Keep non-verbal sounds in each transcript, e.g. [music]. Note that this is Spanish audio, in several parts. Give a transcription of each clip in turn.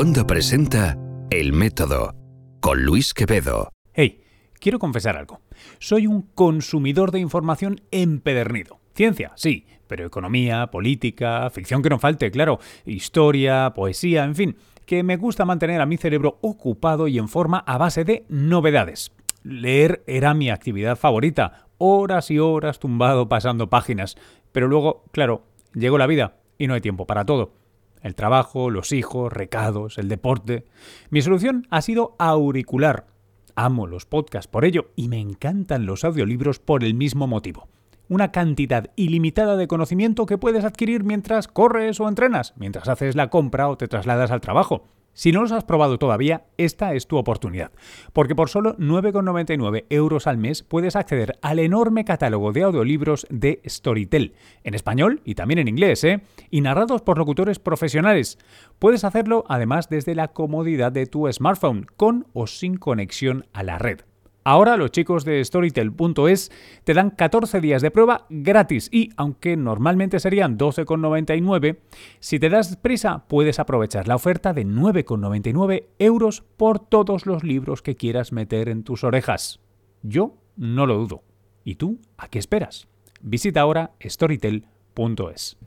Wanda presenta El Método con Luis Quevedo. Hey, quiero confesar algo. Soy un consumidor de información empedernido. Ciencia, sí, pero economía, política, ficción que no falte, claro, historia, poesía, en fin, que me gusta mantener a mi cerebro ocupado y en forma a base de novedades. Leer era mi actividad favorita, horas y horas tumbado pasando páginas, pero luego, claro, llegó la vida y no hay tiempo para todo. El trabajo, los hijos, recados, el deporte. Mi solución ha sido auricular. Amo los podcasts por ello y me encantan los audiolibros por el mismo motivo. Una cantidad ilimitada de conocimiento que puedes adquirir mientras corres o entrenas, mientras haces la compra o te trasladas al trabajo. Si no los has probado todavía, esta es tu oportunidad, porque por solo 9,99 euros al mes puedes acceder al enorme catálogo de audiolibros de Storytel, en español y también en inglés, ¿eh? y narrados por locutores profesionales. Puedes hacerlo además desde la comodidad de tu smartphone, con o sin conexión a la red. Ahora los chicos de Storytel.es te dan 14 días de prueba gratis y, aunque normalmente serían 12,99, si te das prisa puedes aprovechar la oferta de 9,99 euros por todos los libros que quieras meter en tus orejas. Yo no lo dudo. ¿Y tú a qué esperas? Visita ahora Storytel.es.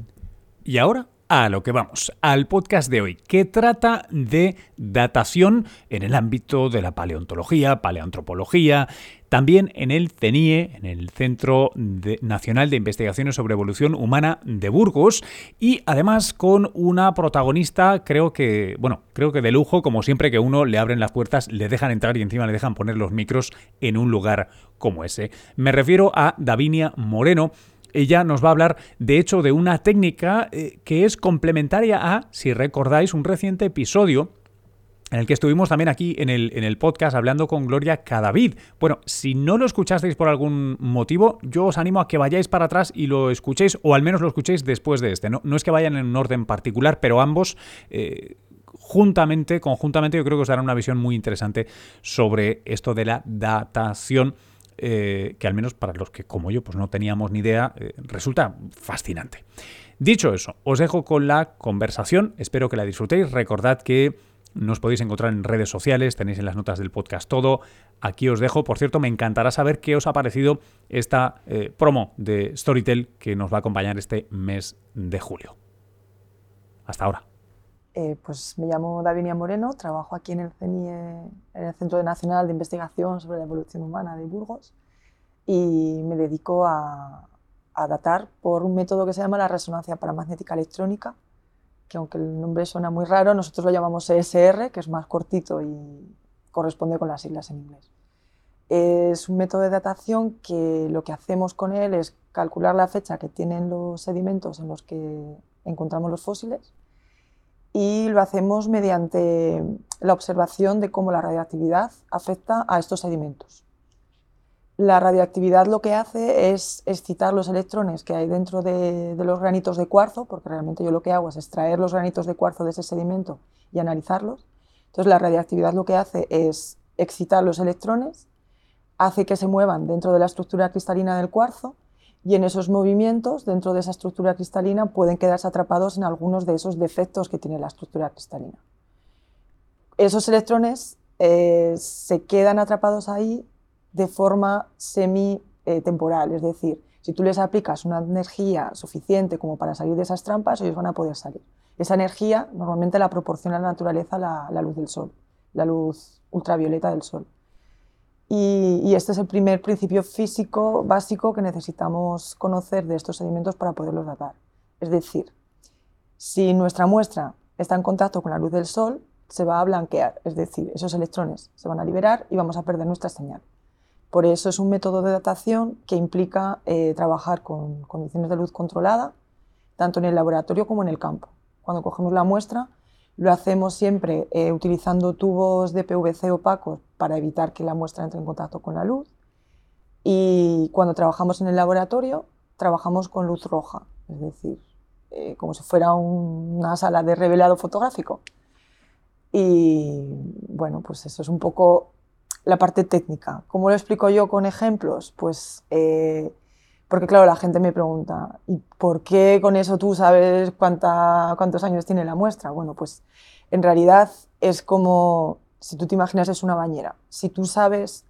Y ahora a lo que vamos, al podcast de hoy, que trata de datación en el ámbito de la paleontología, paleoantropología, también en el CENIE, en el Centro Nacional de Investigaciones sobre Evolución Humana de Burgos, y además con una protagonista, creo que, bueno, creo que de lujo, como siempre que uno le abren las puertas, le dejan entrar y encima le dejan poner los micros en un lugar como ese. Me refiero a Davinia Moreno, ella nos va a hablar, de hecho, de una técnica eh, que es complementaria a, si recordáis, un reciente episodio en el que estuvimos también aquí en el, en el, podcast hablando con Gloria Cadavid. Bueno, si no lo escuchasteis por algún motivo, yo os animo a que vayáis para atrás y lo escuchéis, o al menos lo escuchéis después de este. No, no es que vayan en un orden particular, pero ambos... Eh, juntamente, conjuntamente, yo creo que os darán una visión muy interesante sobre esto de la datación eh, que al menos para los que como yo pues no teníamos ni idea, eh, resulta fascinante. Dicho eso, os dejo con la conversación, espero que la disfrutéis, recordad que nos podéis encontrar en redes sociales, tenéis en las notas del podcast todo. Aquí os dejo, por cierto, me encantará saber qué os ha parecido esta eh, promo de Storytel que nos va a acompañar este mes de julio. Hasta ahora. Eh, pues me llamo Davinia Moreno, trabajo aquí en el CENIE, en el Centro Nacional de Investigación sobre la Evolución Humana de Burgos y me dedico a, datar por un método que se llama la resonancia paramagnética electrónica, que aunque el nombre suena muy raro, nosotros lo llamamos ESR, que es más cortito y corresponde con las siglas en inglés. Es un método de datación que lo que hacemos con él es calcular la fecha que tienen los sedimentos en los que encontramos los fósiles y lo hacemos mediante la observación de cómo la radioactividad afecta a estos sedimentos. La radioactividad lo que hace es excitar los electrones que hay dentro de, los granitos de cuarzo, porque realmente yo lo que hago es extraer los granitos de cuarzo de ese sedimento y analizarlos. Entonces la radioactividad lo que hace es excitar los electrones, hace que se muevan dentro de la estructura cristalina del cuarzo y en esos movimientos, dentro de esa estructura cristalina, pueden quedarse atrapados en algunos de esos defectos que tiene la estructura cristalina. Esos electrones eh, se quedan atrapados ahí de forma semi-temporal, es decir, si tú les aplicas una energía suficiente como para salir de esas trampas, ellos van a poder salir. Esa energía normalmente la proporciona la naturaleza la luz del sol, la luz ultravioleta del sol. Y, este es el primer principio físico básico que necesitamos conocer de estos sedimentos para poderlos datar. Es decir, si nuestra muestra está en contacto con la luz del sol, se va a blanquear, es decir, esos electrones se van a liberar y vamos a perder nuestra señal. Por eso es un método de datación que implica eh, trabajar con condiciones de luz controlada, tanto en el laboratorio como en el campo. Cuando cogemos la muestra, lo hacemos siempre eh, utilizando tubos de PVC opacos para evitar que la muestra entre en contacto con la luz. Y cuando trabajamos en el laboratorio, trabajamos con luz roja, es decir, eh, como si fuera una sala de revelado fotográfico. Y bueno, pues eso es un poco la parte técnica. ¿Cómo lo explico yo con ejemplos? Pues eh, porque claro, la gente me pregunta, ¿y por qué con eso tú sabes cuánta, cuántos años tiene la muestra? Bueno, pues En realidad es como, si tú te imaginas, es una bañera. Si tú sabes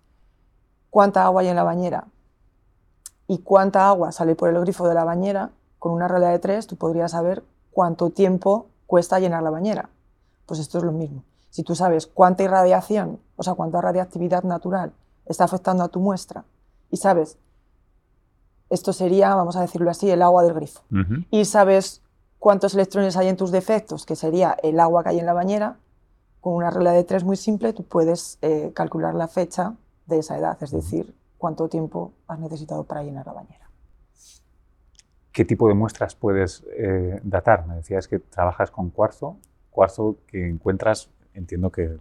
cuánta agua hay en la bañera y cuánta agua sale por el grifo de la bañera, con una regla de tres tú podrías saber cuánto tiempo cuesta llenar la bañera. Pues esto es lo mismo. Si tú sabes cuánta irradiación, o sea, cuánta radiactividad natural está afectando a tu muestra y sabes, esto sería, vamos a decirlo así, el agua del grifo, y sabes cuántos electrones hay en tus defectos, que sería el agua que hay en la bañera, con una regla de tres muy simple, tú puedes eh, calcular la fecha de esa edad, es decir, cuánto tiempo has necesitado para llenar la bañera. ¿Qué tipo de muestras puedes eh, datar? Me decías que trabajas con cuarzo, cuarzo que encuentras, entiendo que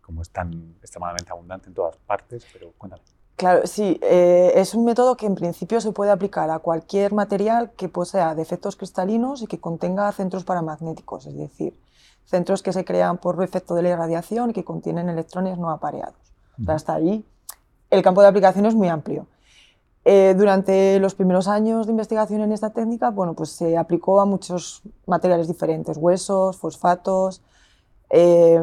como es tan extremadamente abundante en todas partes, pero cuéntame. Claro, sí, eh, es un método que en principio se puede aplicar a cualquier material que posea defectos cristalinos y que contenga centros paramagnéticos, es decir, centros que se crean por efecto de la irradiación y que contienen electrones no apareados. hasta ahí el campo de aplicación es muy amplio. Eh, durante los primeros años de investigación en esta técnica, bueno, pues se aplicó a muchos materiales diferentes, huesos, fosfatos, eh,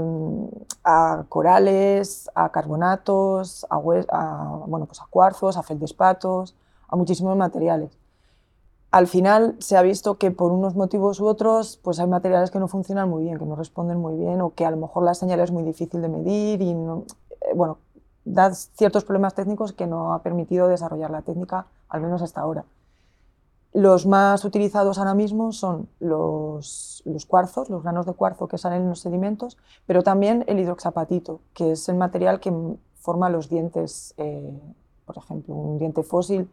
a corales, a carbonatos, a, bueno, pues a cuarzos, a feldespatos, a muchísimos materiales. Al final se ha visto que por unos motivos u otros, pues hay materiales que no funcionan muy bien, que no responden muy bien o que a lo mejor la señal es muy difícil de medir y no, eh, bueno, da ciertos problemas técnicos que no ha permitido desarrollar la técnica, al menos hasta ahora. Los más utilizados ahora mismo son los, cuarzos, los granos de cuarzo que salen en los sedimentos, pero también el hidroxapatito, que es el material que forma los dientes, eh, por ejemplo, un diente fósil,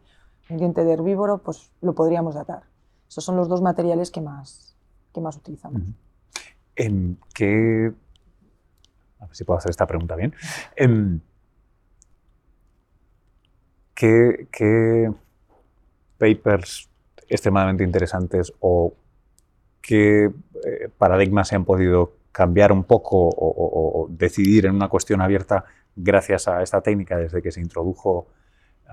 un diente de herbívoro, pues lo podríamos datar. Esos son los dos materiales que más, que más utilizamos. ¿En qué... A ver si puedo hacer esta pregunta bien. ¿En ¿qué, papers extremadamente interesantes o qué eh, paradigmas se han podido cambiar un poco o, decidir en una cuestión abierta gracias a esta técnica desde que se introdujo?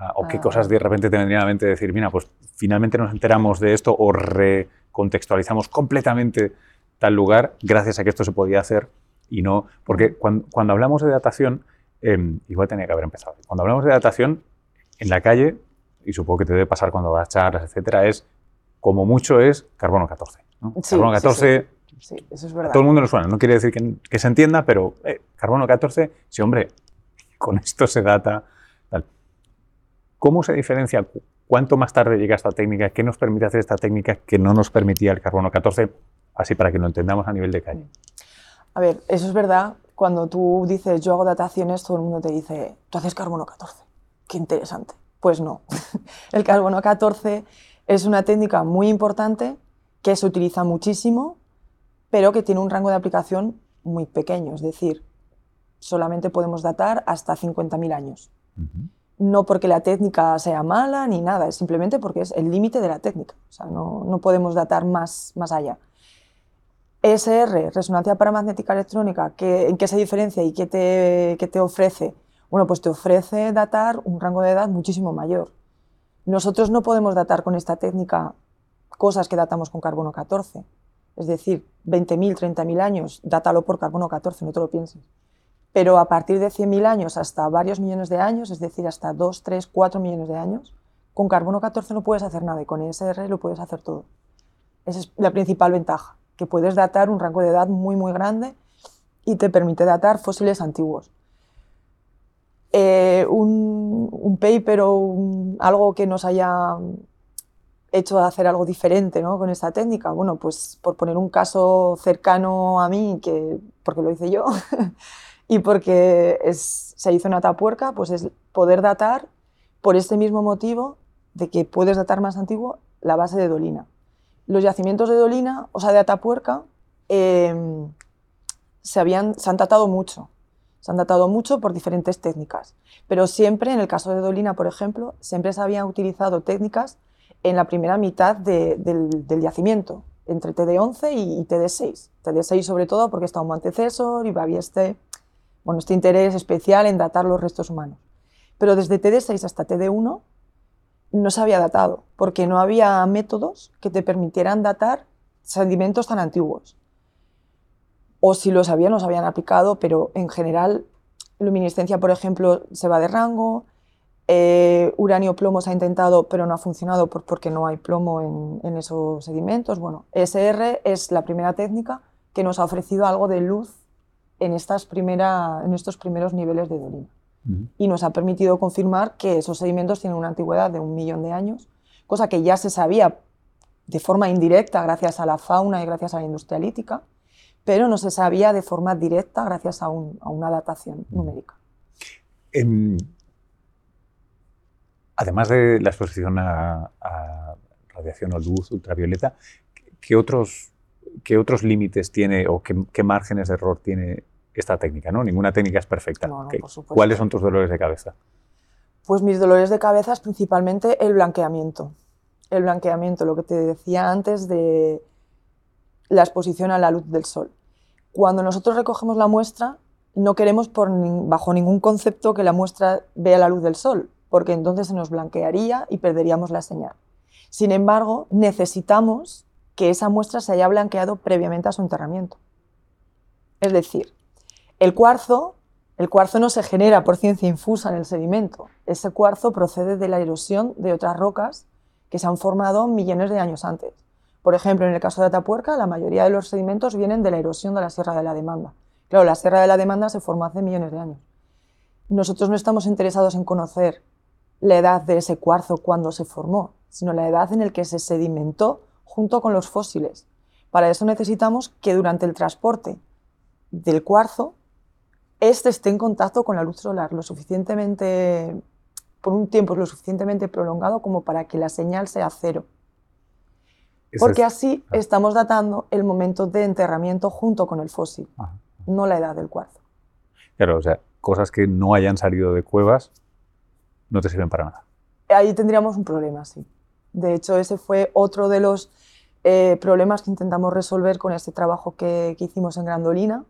Ah, ¿O qué ah. cosas de repente te vendrían a la mente decir, mira, pues finalmente nos enteramos de esto o recontextualizamos completamente tal lugar gracias a que esto se podía hacer y no... Porque cuando, hablamos de datación, em, igual tenía que haber empezado. Cuando hablamos de datación, en la calle, y supongo que te debe pasar cuando vas a charlas, etcétera, es como mucho es carbono 14. carbono 14, sí, eso es verdad. todo el mundo lo suena, no quiere decir que, se entienda, pero eh, carbono 14, sí, hombre, con esto se data. ¿Cómo se diferencia? ¿Cuánto más tarde llega esta técnica? ¿Qué nos permite hacer esta técnica que no nos permitía el carbono 14? Así para que lo entendamos a nivel de calle. A ver, eso es verdad. Cuando tú dices yo hago dataciones, todo el mundo te dice, tú haces carbono 14 qué interesante. Pues no. [laughs] El carbono 14 es una técnica muy importante que se utiliza muchísimo, pero que tiene un rango de aplicación muy pequeño, es decir, solamente podemos datar hasta 50.000 años. No porque la técnica sea mala ni nada, es simplemente porque es el límite de la técnica. O sea, no, no, podemos datar más, más allá. ESR, resonancia paramagnética electrónica, ¿en qué se diferencia y qué te, qué te ofrece? Bueno, pues te ofrece datar un rango de edad muchísimo mayor. Nosotros no podemos datar con esta técnica cosas que datamos con carbono 14. Es decir, 20.000, 30.000 años, dátalo por carbono 14, no te lo pienses. Pero a partir de 100.000 años hasta varios millones de años, es decir, hasta 2, 3, 4 millones de años, con carbono 14 no puedes hacer nada y con ESR lo puedes hacer todo. Esa es la principal ventaja, que puedes datar un rango de edad muy, muy grande y te permite datar fósiles antiguos. Eh, un, paper o algo que nos haya hecho hacer algo diferente ¿no? con esta técnica. Bueno, pues por poner un caso cercano a mí, que, porque lo hice yo, [laughs] y porque se hizo en Atapuerca, pues es poder datar por este mismo motivo de que puedes datar más antiguo la base de Dolina. Los yacimientos de Dolina, o sea, de Atapuerca, eh, se, habían, se han datado mucho. Se han datado mucho por diferentes técnicas, pero siempre, en el caso de Dolina, por ejemplo, siempre se habían utilizado técnicas en la primera mitad del, yacimiento, entre TD11 y, TD6. TD6 sobre todo porque está un antecesor y había este, bueno, este interés especial en datar los restos humanos. Pero desde TD6 hasta TD1 no se había datado, porque no había métodos que te permitieran datar sedimentos tan antiguos. o si lo sabían, los habían aplicado, pero en general luminiscencia, por ejemplo, se va de rango, eh, uranio-plomo se ha intentado, pero no ha funcionado porque no hay plomo en, esos sedimentos. Bueno, SR es la primera técnica que nos ha ofrecido algo de luz en, estas primera, en estos primeros niveles de dolina. Y nos ha permitido confirmar que esos sedimentos tienen una antigüedad de un millón de años, cosa que ya se sabía de forma indirecta gracias a la fauna y gracias a la industria lítica, pero no se sabía de forma directa gracias a, una datación numérica. Em, además de la exposición a, radiación o luz ultravioleta, ¿qué otros, qué otros límites tiene o qué, márgenes de error tiene esta técnica? ¿no? Ninguna técnica es perfecta. ¿Cuáles son tus dolores de cabeza? Pues mis dolores de cabeza es principalmente el blanqueamiento. El blanqueamiento, lo que te decía antes de la exposición a la luz del sol. Cuando nosotros recogemos la muestra, no queremos por bajo ningún concepto que la muestra vea la luz del sol, porque entonces se nos blanquearía y perderíamos la señal. Sin embargo, necesitamos que esa muestra se haya blanqueado previamente a su enterramiento. Es decir, el cuarzo, el cuarzo no se genera por ciencia infusa en el sedimento. Ese cuarzo procede de la erosión de otras rocas que se han formado millones de años antes. Por ejemplo, en el caso de Atapuerca, la mayoría de los sedimentos vienen de la erosión de la Sierra de la Demanda. Claro, la Sierra de la Demanda se formó hace millones de años. Nosotros no estamos interesados en conocer la edad de ese cuarzo cuando se formó, sino la edad en la que se sedimentó junto con los fósiles. Para eso necesitamos que durante el transporte del cuarzo, éste esté en contacto con la luz solar lo suficientemente, por un tiempo lo suficientemente prolongado como para que la señal sea cero porque así ah. estamos datando el momento de enterramiento junto con el fósil, no la edad del cuarzo. Claro, o sea, cosas que no hayan salido de cuevas no te sirven para nada. Ahí tendríamos un problema, sí. De hecho, ese fue otro de los eh, problemas que intentamos resolver con este trabajo que, que hicimos en Grandolina,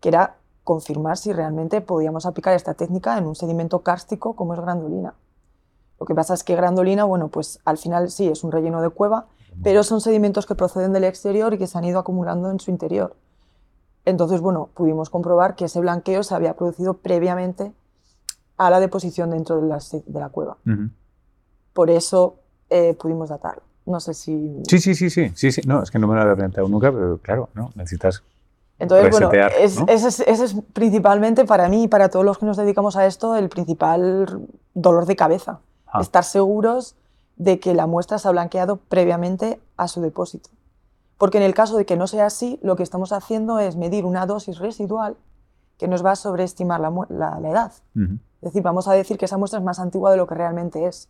que era confirmar si realmente podíamos aplicar esta técnica en un sedimento kárstico como es Grandolina. Lo que pasa es que Grandolina, bueno, pues al final sí es un relleno de cueva, pero son sedimentos que proceden del exterior y que se han ido acumulando en su interior. Entonces, bueno, pudimos comprobar que ese blanqueo se había producido previamente a la deposición dentro de la, de la cueva. Por eso eh, pudimos datarlo. No sé si... Sí, sí, sí, sí, sí, sí. No, es que no me lo había planteado nunca, pero claro, ¿no? necesitas entonces, bueno, ese, es, principalmente para mí y para todos los que nos dedicamos a esto el principal dolor de cabeza. Estar seguros de que la muestra se ha blanqueado previamente a su depósito. Porque en el caso de que no sea así, lo que estamos haciendo es medir una dosis residual que nos va a sobreestimar la, edad. Es decir, vamos a decir que esa muestra es más antigua de lo que realmente es.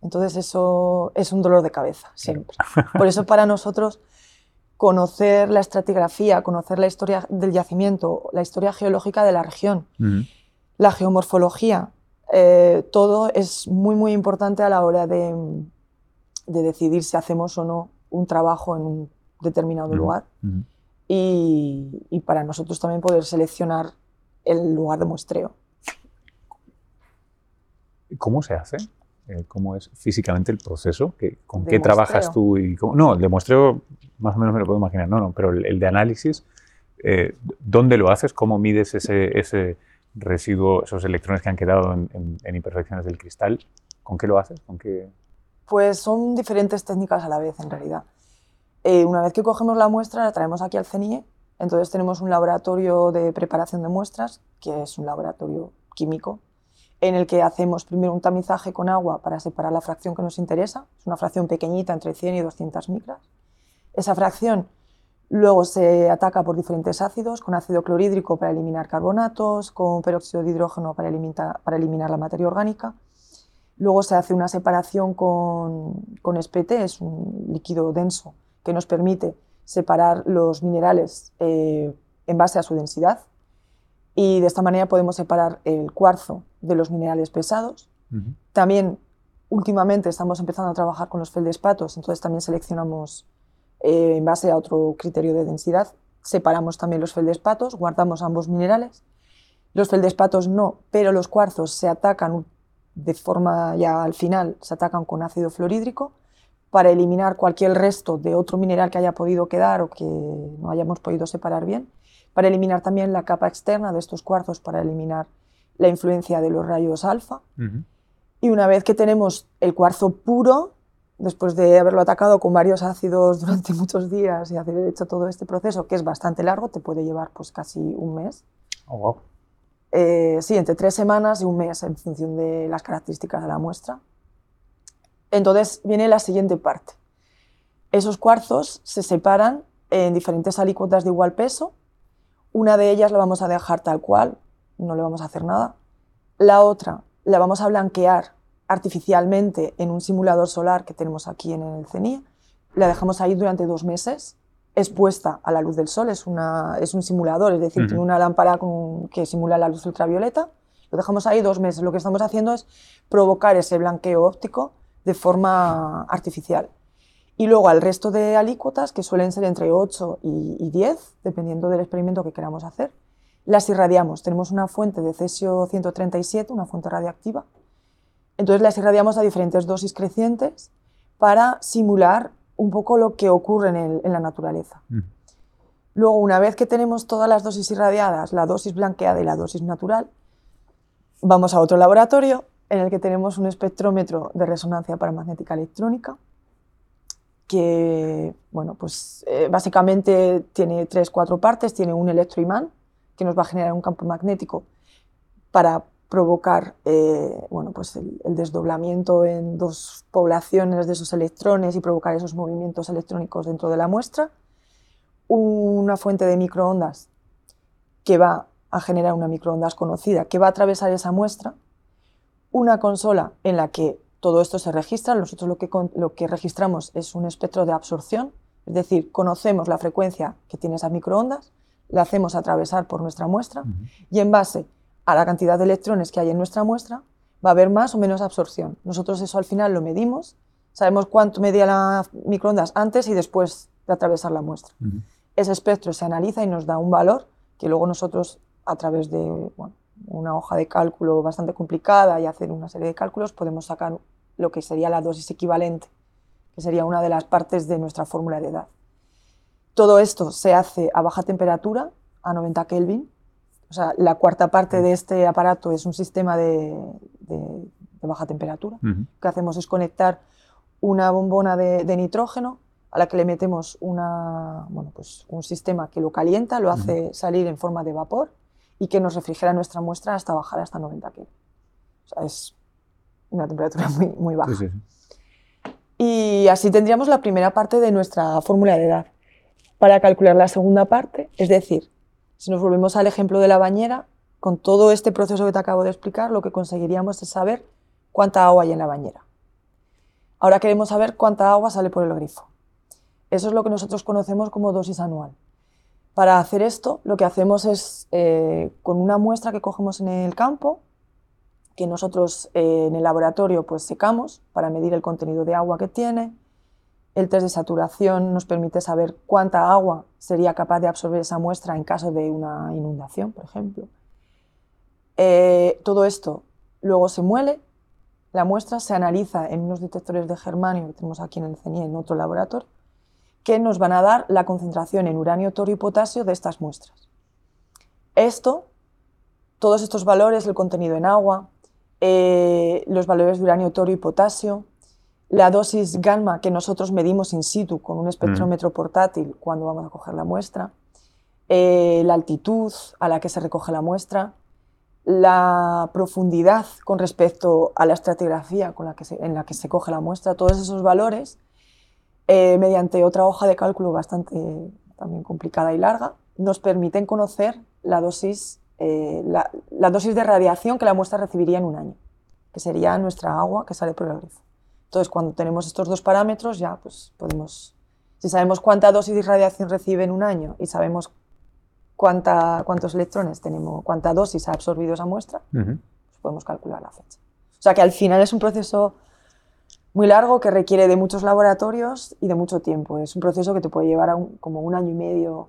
Entonces eso es un dolor de cabeza, siempre. Por eso para nosotros conocer la estratigrafía, conocer la historia del yacimiento, la historia geológica de la región, la geomorfología, eh, todo es muy, muy importante a la hora de, decidir si hacemos o no un trabajo en un determinado lugar. y, para nosotros también poder seleccionar el lugar de muestreo. ¿Cómo se hace? Eh, ¿Cómo es físicamente el proceso? ¿Con qué trabajas tú? Y No, el de muestreo más o menos me lo puedo imaginar, no, no, pero el, de análisis, eh, ¿dónde lo haces? ¿Cómo mides ese, ese residuo, esos electrones que han quedado en, imperfecciones del cristal, ¿con qué lo haces? ¿Con qué? Pues son diferentes técnicas a la vez, en realidad. Eh, una vez que cogemos la muestra, la traemos aquí al CENIE, entonces tenemos un laboratorio de preparación de muestras, que es un laboratorio químico, en el que hacemos primero un tamizaje con agua para separar la fracción que nos interesa, es una fracción pequeñita, entre 100 y 200 micras. Esa fracción Luego se ataca por diferentes ácidos, con ácido clorhídrico para eliminar carbonatos, con peróxido de hidrógeno para eliminar, la materia orgánica. Luego se hace una separación con, con SPT, es un líquido denso que nos permite separar los minerales eh, en base a su densidad. Y de esta manera podemos separar el cuarzo de los minerales pesados. También últimamente estamos empezando a trabajar con los feldespatos, entonces también seleccionamos eh, en base a otro criterio de densidad. Separamos también los feldespatos, guardamos ambos minerales. Los feldespatos no, pero los cuarzos se atacan de forma ya al final, se atacan con ácido fluorhídrico para eliminar cualquier resto de otro mineral que haya podido quedar o que no hayamos podido separar bien, para eliminar también la capa externa de estos cuarzos, para eliminar la influencia de los rayos alfa. Y una vez que tenemos el cuarzo puro, después de haberlo atacado con varios ácidos [laughs] durante muchos días y haber hecho todo este proceso, que es bastante largo, te puede llevar pues casi un mes. Oh, eh, sí, entre tres semanas y un mes en función de las características de la muestra. Entonces viene la siguiente parte. Esos cuarzos se separan en diferentes alícuotas de igual peso. Una de ellas la vamos a dejar tal cual, no le vamos a hacer nada. La otra la vamos a blanquear artificialmente en un simulador solar que tenemos aquí en el CENIE. La dejamos ahí durante dos meses, expuesta a la luz del sol. Es, una, es un simulador, es decir, tiene una lámpara que simula la luz ultravioleta. Lo dejamos ahí dos meses. Lo que estamos haciendo es provocar ese blanqueo óptico de forma artificial. Y luego al resto de alícuotas, que suelen ser entre 8 y, 10, dependiendo del experimento que queramos hacer, las irradiamos. Tenemos una fuente de cesio 137, una fuente radiactiva. Entonces las irradiamos a diferentes dosis crecientes para simular un poco lo que ocurre en, la naturaleza. Mm. Luego, una vez que tenemos todas las dosis irradiadas, la dosis blanqueada y la dosis natural, vamos a otro laboratorio en el que tenemos un espectrómetro de resonancia paramagnética electrónica que, bueno, pues eh, básicamente tiene tres, cuatro partes. Tiene un electroimán que nos va a generar un campo magnético para provocar eh, bueno, pues el, desdoblamiento en dos poblaciones de esos electrones y provocar esos movimientos electrónicos dentro de la muestra. Una fuente de microondas que va a generar una microondas conocida que va a atravesar esa muestra una consola en la que todo esto se registra. Nosotros lo que, lo que registramos es un espectro de absorción, es decir, conocemos la frecuencia que tiene esas microondas, la hacemos atravesar por nuestra muestra y en base a la cantidad de electrones que hay en nuestra muestra va a haber más o menos absorción. Nosotros eso al final lo medimos, sabemos cuánto medía la microondas antes y después de atravesar la muestra. Ese espectro se analiza y nos da un valor que luego nosotros a través de una hoja de cálculo bastante complicada y hacer una serie de cálculos, podemos sacar lo que sería la dosis equivalente, que sería una de las partes de nuestra fórmula de edad. Todo esto se hace a baja temperatura, a 90 Kelvin. O sea, la cuarta parte de este aparato es un sistema de, baja temperatura. Lo que hacemos es conectar una bombona de, nitrógeno a la que le metemos una, bueno, pues un sistema que lo calienta, lo hace salir en forma de vapor y que nos refrigera nuestra muestra hasta bajar hasta 90 Kelvin. O sea, es una temperatura muy, muy baja. Y así tendríamos la primera parte de nuestra fórmula de edad. Para calcular la segunda parte, es decir, si nos volvemos al ejemplo de la bañera, con todo este proceso que te acabo de explicar, lo que conseguiríamos es saber cuánta agua hay en la bañera. Ahora queremos saber cuánta agua sale por el grifo. Eso es lo que nosotros conocemos como dosis anual. Para hacer esto, lo que hacemos es, eh, con una muestra que cogemos en el campo, que nosotros eh, en el laboratorio pues secamos para medir el contenido de agua que tiene. El test de saturación nos permite saber cuánta agua sería capaz de absorber esa muestra en caso de una inundación, por ejemplo. Eh, todo esto luego se muele, la muestra se analiza en unos detectores de germanio que tenemos aquí en el CENIE en otro laboratorio que nos van a dar la concentración en uranio, torio y potasio de estas muestras. Esto, todos estos valores, el contenido en agua, eh, los valores de uranio, torio y potasio, la dosis gamma que nosotros medimos in situ con un espectrómetro portátil cuando vamos a coger la muestra, eh, la altitud a la que se recoge la muestra, la profundidad con respecto a la estratigrafía con la que en la que se coge la muestra, todos esos valores eh, mediante otra hoja de cálculo bastante también complicada y larga, nos permiten conocer la dosis, eh, la, dosis de radiación que la muestra recibiría en un año, que sería nuestra agua que sale por el grifo. Entonces, cuando tenemos estos dos parámetros, ya pues podemos, si sabemos cuánta dosis de radiación recibe en un año y sabemos cuánta, cuántos electrones tenemos, cuánta dosis ha absorbido esa muestra, pues podemos calcular la fecha. O sea que al final es un proceso muy largo que requiere de muchos laboratorios y de mucho tiempo. Es un proceso que te puede llevar como un año y medio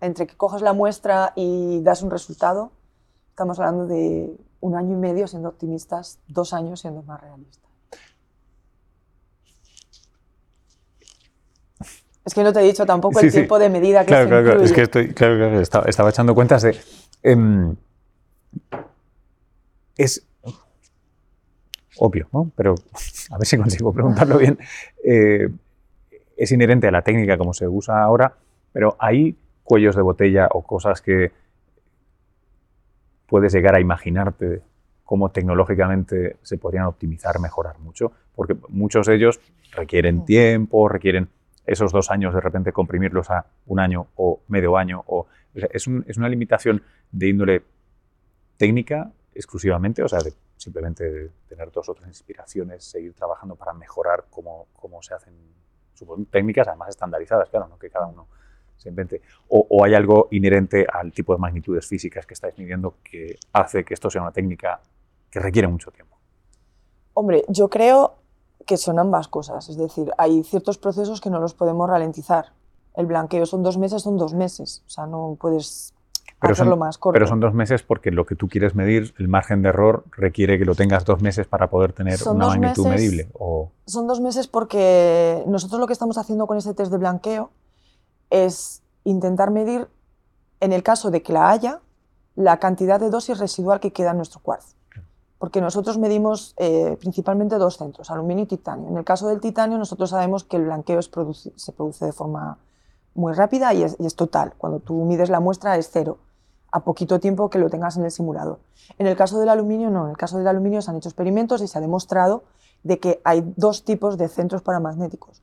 entre que coges la muestra y das un resultado. Estamos hablando de un año y medio siendo optimistas, dos años siendo más realistas. Es que no te he dicho tampoco el tiempo de medida que claro, se claro, incluye. Es que estoy, claro, claro, estaba, estaba echando cuentas de... em, es obvio, ¿no? Pero a ver si consigo preguntarlo bien. Eh, es inherente a la técnica como se usa ahora, pero hay cuellos de botella o cosas que puedes llegar a imaginarte cómo tecnológicamente se podrían optimizar, mejorar mucho, porque muchos de ellos requieren tiempo, requieren esos dos años de repente comprimirlos a un año o medio año, o, o sea, es, un- es una limitación de índole técnica exclusivamente, o sea, de simplemente tener dos o tres inspiraciones, seguir trabajando para mejorar cómo, cómo se hacen supongo, técnicas, además estandarizadas, claro, no que cada uno se invente. O, o hay algo inherente al tipo de magnitudes físicas que estáis midiendo que hace que esto sea una técnica que requiere mucho tiempo. Hombre, yo creo que son ambas cosas. Es decir, hay ciertos procesos que no los podemos ralentizar. El blanqueo son dos meses, son dos meses. O sea, no puedes Pero hacerlo son, más corto. pero son dos meses porque lo que tú quieres medir, el margen de error, requiere que lo tengas dos meses para poder tener Son una magnitud meses- medible. O, Son dos meses porque nosotros lo que estamos haciendo con este test de blanqueo es intentar medir, en el caso de que la haya, la cantidad de dosis residual que queda en nuestro cuarzo. Porque nosotros medimos eh, principalmente dos centros, aluminio y titanio. En el caso del titanio, nosotros sabemos que el blanqueo se produce de forma muy rápida y es, y es total. Cuando tú mides la muestra es cero, a poquito tiempo que lo tengas en el simulador. En el caso del aluminio, no. En el caso del aluminio se han hecho experimentos y se ha demostrado de que hay dos tipos de centros paramagnéticos.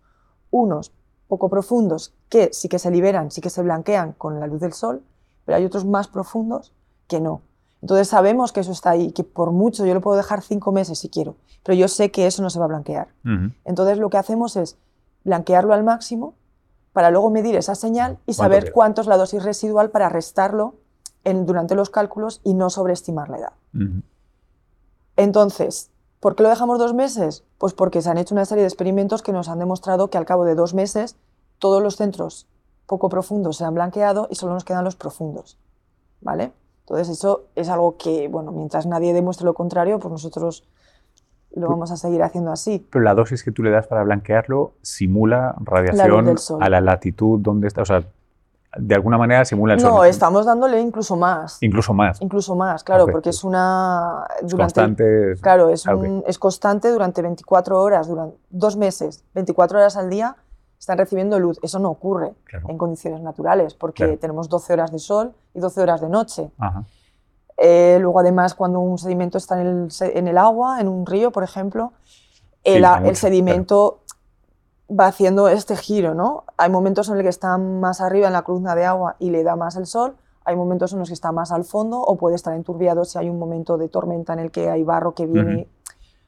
Unos poco profundos que sí que se liberan, sí que se blanquean con la luz del sol, pero hay otros más profundos que no. Entonces sabemos que eso está ahí, que por mucho yo lo puedo dejar cinco meses si quiero, pero yo sé que eso no se va a blanquear. Entonces lo que hacemos es blanquearlo al máximo para luego medir esa señal y ¿Cuánto saber cuánto es la dosis residual para restarlo en- durante los cálculos y no sobreestimar la edad. Entonces, ¿por qué lo dejamos dos meses? Pues porque se han hecho una serie de experimentos que nos han demostrado que al cabo de dos meses todos los centros poco profundos se han blanqueado y solo nos quedan los profundos. ¿Vale? Entonces eso es algo que, bueno, mientras nadie demuestre lo contrario, pues nosotros lo vamos a seguir haciendo así. Pero la dosis que tú le das para blanquearlo simula radiación a la latitud donde está. O sea, de alguna manera simula el sol. No, estamos dándole incluso más. Incluso más. Incluso más, claro, porque es una... Es durante- constante. es- Claro, es, un- es constante durante 24 horas, durante dos meses, 24 horas al día están recibiendo luz. Eso no ocurre Claro. en condiciones naturales, porque Claro. tenemos 12 horas de sol y 12 horas de noche. Ajá. Eh, luego, además, cuando un sedimento está en el, en el agua, en un río, por ejemplo, Sí, el, a- mucho, el sedimento va haciendo este giro, ¿no? Hay momentos en los que está más arriba en la columna de agua y le da más el sol, hay momentos en los que está más al fondo o puede estar enturbiado si hay un momento de tormenta en el que hay barro que viene.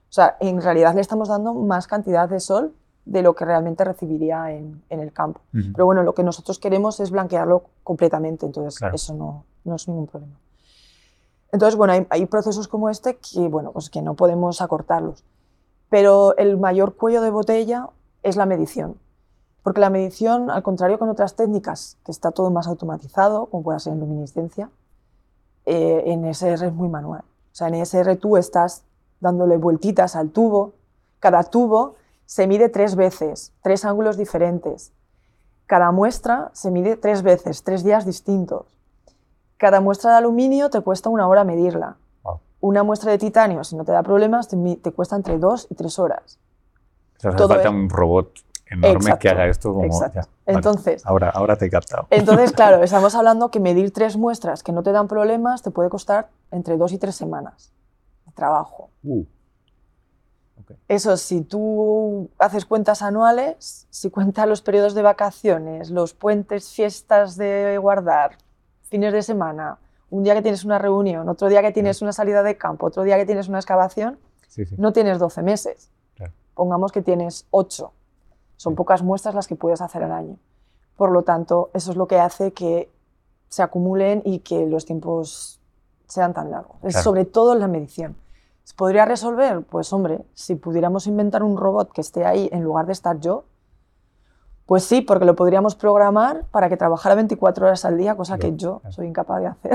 O sea, en realidad le estamos dando más cantidad de sol de lo que realmente recibiría en, en el campo. Pero bueno, lo que nosotros queremos es blanquearlo completamente, entonces Claro. eso no, no es ningún problema. Entonces, bueno, hay, hay procesos como este que, bueno, pues que no podemos acortarlos. Pero el mayor cuello de botella es la medición. Porque la medición, al contrario con otras técnicas, que está todo más automatizado, como puede ser en luminiscencia, eh, en ESR es muy manual. O sea, en ESR tú estás dándole vueltitas al tubo. Cada tubo se mide tres veces, tres ángulos diferentes. Cada muestra se mide tres veces, tres días distintos. Cada muestra de aluminio te cuesta una hora medirla. Una muestra de titanio, si no te da problemas, te, te cuesta entre dos y tres horas. O sea, hace falta es- un robot enorme que Exacto, haga esto como. ya, vale. Entonces, Ahora, ahora te he captado. entonces, [laughs] claro, estamos hablando que medir tres muestras que no te dan problemas te puede costar entre dos y tres semanas de trabajo. Uh. Eso, si tú haces cuentas anuales, si cuentas los periodos de vacaciones, los puentes, fiestas de guardar, fines de semana, un día que tienes una reunión, otro día que tienes una salida de campo, otro día que tienes una excavación, Sí, sí. no tienes 12 meses. Pongamos que tienes 8. Son pocas muestras las que puedes hacer al año. Por lo tanto, eso es lo que hace que se acumulen y que los tiempos sean tan largos. Es Claro. sobre todo en la medición. ¿Se podría resolver? Pues hombre, si pudiéramos inventar un robot que esté ahí en lugar de estar yo, pues sí, porque lo podríamos programar para que trabajara 24 horas al día, cosa que yo soy incapaz de hacer.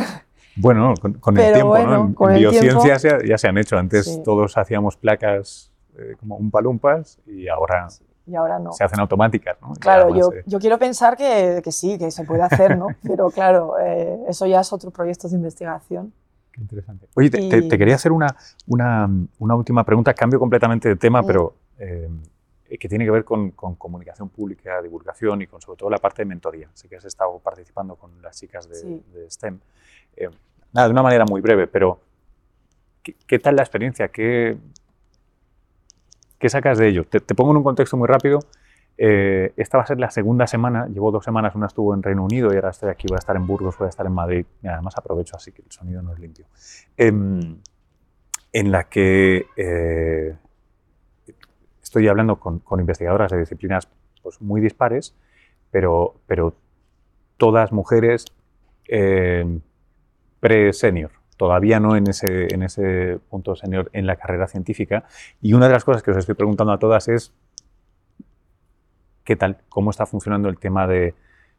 Bueno, con, con el tiempo, bueno, ¿no? En, en el biociencias ya, ya se han hecho. Antes Sí. todos hacíamos placas eh, como un palumpas y ahora y ahora no. Se hacen automáticas, ¿no? Claro, yo, yo, quiero pensar que, que, sí, que se puede hacer, ¿no? [laughs] Pero claro, eh, eso ya es otro proyecto de investigación. Qué interesante. Oye, te, quería hacer una, una, una, última pregunta, cambio completamente de tema, pero eh, que tiene que ver con, con, comunicación pública, divulgación y con sobre todo la parte de mentoría. Sé que has estado participando con las chicas de, de STEM. Eh, nada, de una manera muy breve, pero ¿qué, qué tal la experiencia? ¿Qué, ¿Qué sacas de ello? Te, pongo en un contexto muy rápido. Eh, esta va a ser la segunda semana, llevo dos semanas, una estuvo en Reino Unido y ahora estoy aquí, voy a estar en Burgos, voy a estar en Madrid, además aprovecho así que el sonido no es limpio, em, en la que eh, estoy hablando con, investigadoras de disciplinas pues, muy dispares, pero, pero todas mujeres eh, pre-senior, todavía no en ese, en ese punto senior en la carrera científica. Y una de las cosas que os estoy preguntando a todas es, ¿qué tal? ¿Cómo está funcionando el tema de,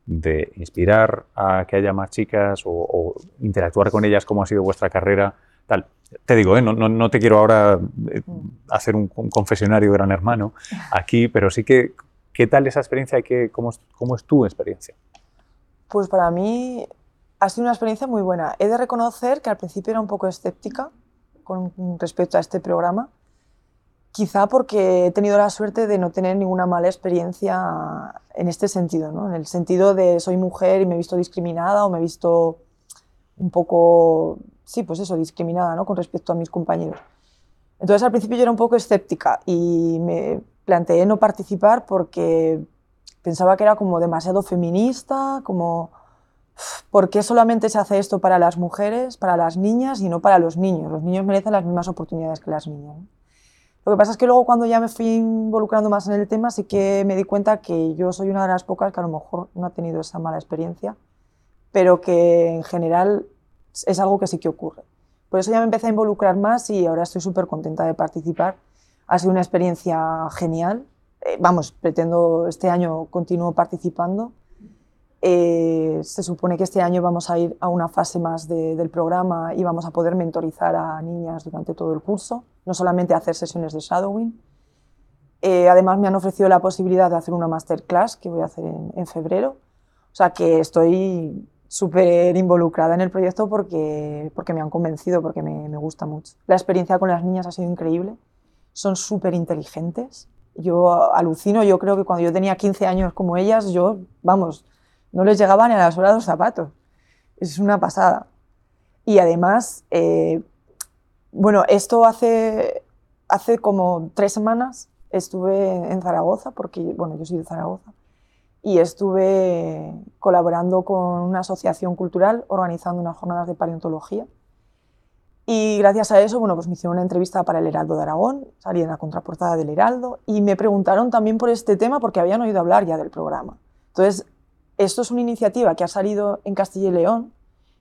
de inspirar a que haya más chicas o, interactuar con ellas? ¿Cómo ha sido vuestra carrera? Tal. Te digo, ¿eh? no, no, no, te quiero ahora eh, hacer un, confesionario gran hermano aquí, pero sí que, ¿qué tal esa experiencia y qué, cómo, cómo es tu experiencia? Pues para mí ha sido una experiencia muy buena. He de reconocer que al principio era un poco escéptica con respecto a este programa, quizá porque he tenido la suerte de no tener ninguna mala experiencia en este sentido, ¿no? en el sentido de soy mujer y me he visto discriminada o me he visto un poco, sí, pues eso, discriminada ¿no? con respecto a mis compañeros. Entonces al principio yo era un poco escéptica y me planteé no participar porque pensaba que era como demasiado feminista, como ¿por qué solamente se hace esto para las mujeres, para las niñas y no para los niños? Los niños merecen las mismas oportunidades que las niñas. Lo que pasa es que luego cuando ya me fui involucrando más en el tema, sí que me di cuenta que yo soy una de las pocas que a lo mejor no ha tenido esa mala experiencia, pero que en general es algo que sí que ocurre. Por eso ya me empecé a involucrar más y ahora estoy súper contenta de participar. Ha sido una experiencia genial. Eh, vamos, pretendo este año continuo participando eh, se supone que este año vamos a ir a una fase más del programa y vamos a poder mentorizar a niñas durante todo el curso, no solamente hacer sesiones de shadowing. Eh, además me han ofrecido la posibilidad de hacer una masterclass que voy a hacer en, febrero. O sea que estoy súper involucrada en el proyecto porque, porque me han convencido, porque me, me gusta mucho. La experiencia con las niñas ha sido increíble. Son súper inteligentes. Yo alucino, yo creo que cuando yo tenía 15 años como ellas, yo, vamos, no les llegaban ni a las horas los zapatos. Es una pasada. Y además, eh, bueno, esto hace, hace como tres semanas estuve en Zaragoza, porque bueno, yo soy de Zaragoza, y estuve colaborando con una asociación cultural organizando unas jornadas de paleontología. Y gracias a eso, bueno, pues me hicieron una entrevista para el Heraldo de Aragón, salí en la contraportada del Heraldo, y me preguntaron también por este tema porque habían oído hablar ya del programa. Entonces, esto es una iniciativa que ha salido en Castilla y León,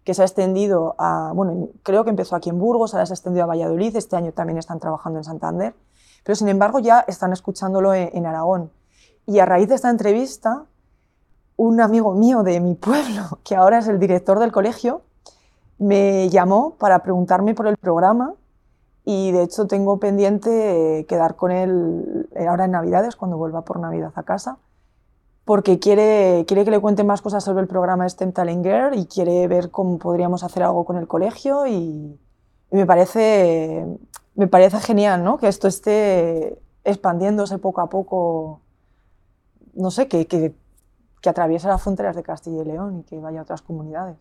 que se ha extendido a, bueno, creo que empezó aquí en Burgos, ahora se ha extendido a Valladolid, este año también están trabajando en Santander, pero sin embargo ya están escuchándolo en, Aragón. Y a raíz de esta entrevista, un amigo mío de mi pueblo, [laughs] que ahora es el director del colegio, me llamó para preguntarme por el programa y de hecho tengo pendiente quedar con él ahora en Navidades, cuando vuelva por Navidad a casa, porque quiere, quiere que le cuente más cosas sobre el programa STEM Talent Girl y quiere ver cómo podríamos hacer algo con el colegio y, me, parece, me parece genial ¿no? que esto esté expandiéndose poco a poco, no sé, que, que, que atraviese las fronteras de Castilla y León y que vaya a otras comunidades.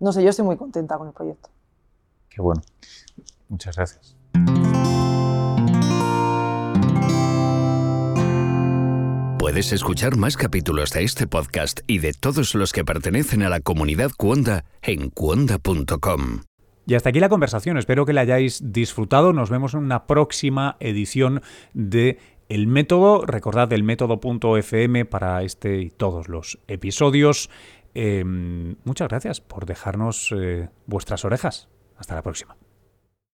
No sé, yo estoy muy contenta con el proyecto. Qué bueno. Muchas gracias. Puedes escuchar más capítulos de este podcast y de todos los que pertenecen a la comunidad Cuonda en cuonda.com. Y hasta aquí la conversación. Espero que la hayáis disfrutado. Nos vemos en una próxima edición de El Método. Recordad el método.fm para este y todos los episodios. Em, muchas gracias por dejarnos eh, vuestras orejas. Hasta la próxima.